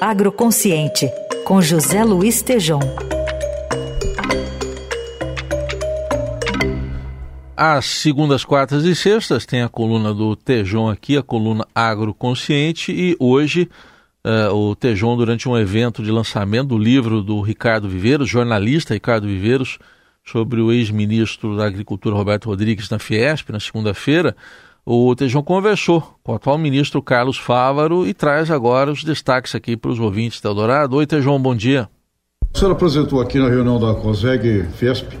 Agroconsciente, com José Luiz Tejom. Às segundas, quartas e sextas tem a coluna do Tejon aqui, a coluna Agroconsciente, e hoje uh, o Tejon, durante um evento de lançamento do livro do Ricardo Viveiros, jornalista Ricardo Viveiros, sobre o ex-ministro da Agricultura Roberto Rodrigues na Fiesp, na segunda-feira, o Tejon conversou com o atual ministro Carlos Fávaro e traz agora os destaques aqui para os ouvintes da Eldorado. Oi, Tejon, bom dia. O senhor apresentou aqui na reunião da COSEG Fiesp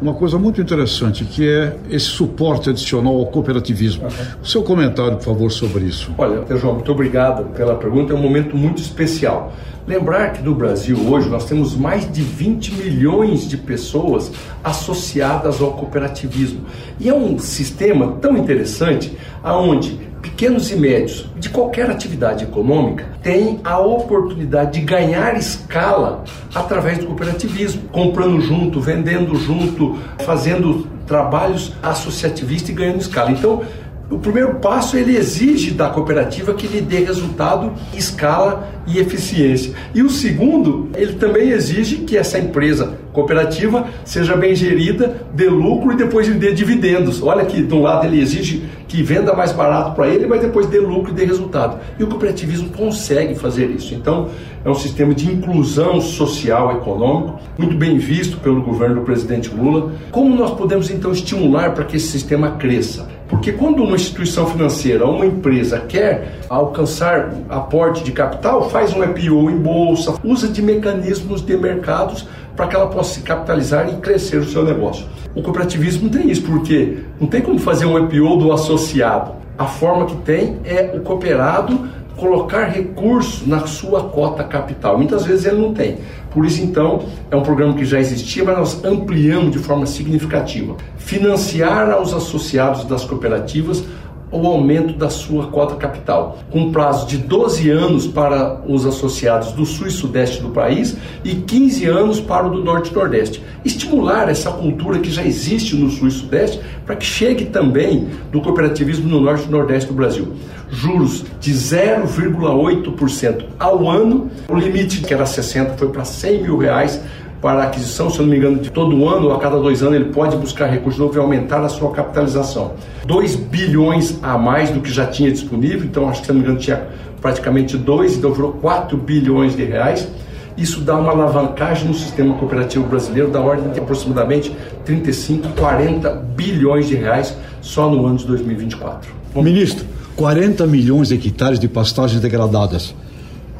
uma coisa muito interessante, que é esse suporte adicional ao cooperativismo. Uhum. O seu comentário, por favor, sobre isso. Olha, João, muito obrigado pela pergunta. É um momento muito especial. Lembrar que no Brasil hoje nós temos mais de 20 milhões de pessoas associadas ao cooperativismo. E é um sistema tão interessante aonde pequenos e médios de qualquer atividade econômica têm a oportunidade de ganhar escala através do cooperativismo, comprando junto, vendendo junto, fazendo trabalhos associativistas e ganhando escala. Então, o primeiro passo ele exige da cooperativa que lhe dê resultado, escala e eficiência. E o segundo, ele também exige que essa empresa cooperativa seja bem gerida, dê lucro e depois lhe dê dividendos. Olha que de um lado ele exige que venda mais barato para ele, mas depois dê lucro e dê resultado. E o cooperativismo consegue fazer isso. Então, é um sistema de inclusão social econômico, muito bem visto pelo governo do presidente Lula. Como nós podemos então estimular para que esse sistema cresça? Porque quando uma instituição financeira, uma empresa quer alcançar aporte de capital, faz um IPO em bolsa, usa de mecanismos de mercados para que ela possa se capitalizar e crescer o seu negócio. O cooperativismo tem isso, porque não tem como fazer um IPO do associado. A forma que tem é o cooperado colocar recursos na sua cota capital. Muitas vezes ele não tem. Por isso, então, é um programa que já existia, mas nós ampliamos de forma significativa. Financiar aos associados das cooperativas o aumento da sua cota capital, com prazo de 12 anos para os associados do sul e sudeste do país e 15 anos para o do norte e nordeste. Estimular essa cultura que já existe no sul e sudeste para que chegue também do cooperativismo no norte e nordeste do Brasil. Juros de 0,8% ao ano, o limite que era 60 foi para 100 mil reais para aquisição, se eu não me engano, de todo ano, a cada dois anos, ele pode buscar recurso novo e aumentar a sua capitalização. 2 bilhões a mais do que já tinha disponível, então acho que, se eu não me engano, tinha praticamente 2, então virou 4 bilhões de reais. Isso dá uma alavancagem no sistema cooperativo brasileiro da ordem de aproximadamente 35, 40 bilhões de reais só no ano de 2024. Ministro, 40 milhões de hectares de pastagens degradadas.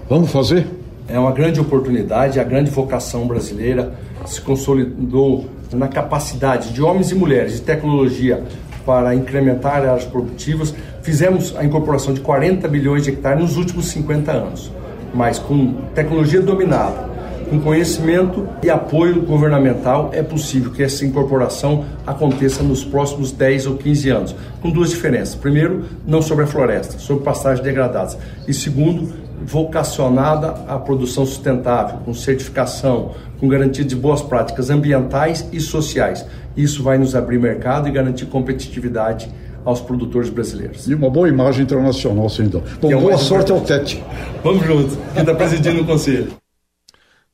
Vamos fazer? É uma grande oportunidade, a grande vocação brasileira se consolidou na capacidade de homens e mulheres de tecnologia para incrementar áreas produtivas. Fizemos a incorporação de 40 bilhões de hectares nos últimos 50 anos, mas com tecnologia dominada, com conhecimento e apoio governamental, é possível que essa incorporação aconteça nos próximos 10 ou 15 anos, com duas diferenças. Primeiro, não sobre a floresta, sobre pastagens degradadas. E segundo, vocacionada à produção sustentável, com certificação, com garantia de boas práticas ambientais e sociais. Isso vai nos abrir mercado e garantir competitividade aos produtores brasileiros. E uma boa imagem internacional, sem dúvida. Bom, é boa sorte ao Tete. Vamos juntos, que está presidindo o conselho.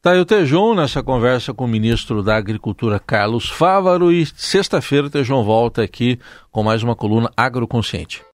Tá o Tejon nessa conversa com o ministro da Agricultura Carlos Fávaro e sexta-feira o Tejon volta aqui com mais uma coluna agroconsciente.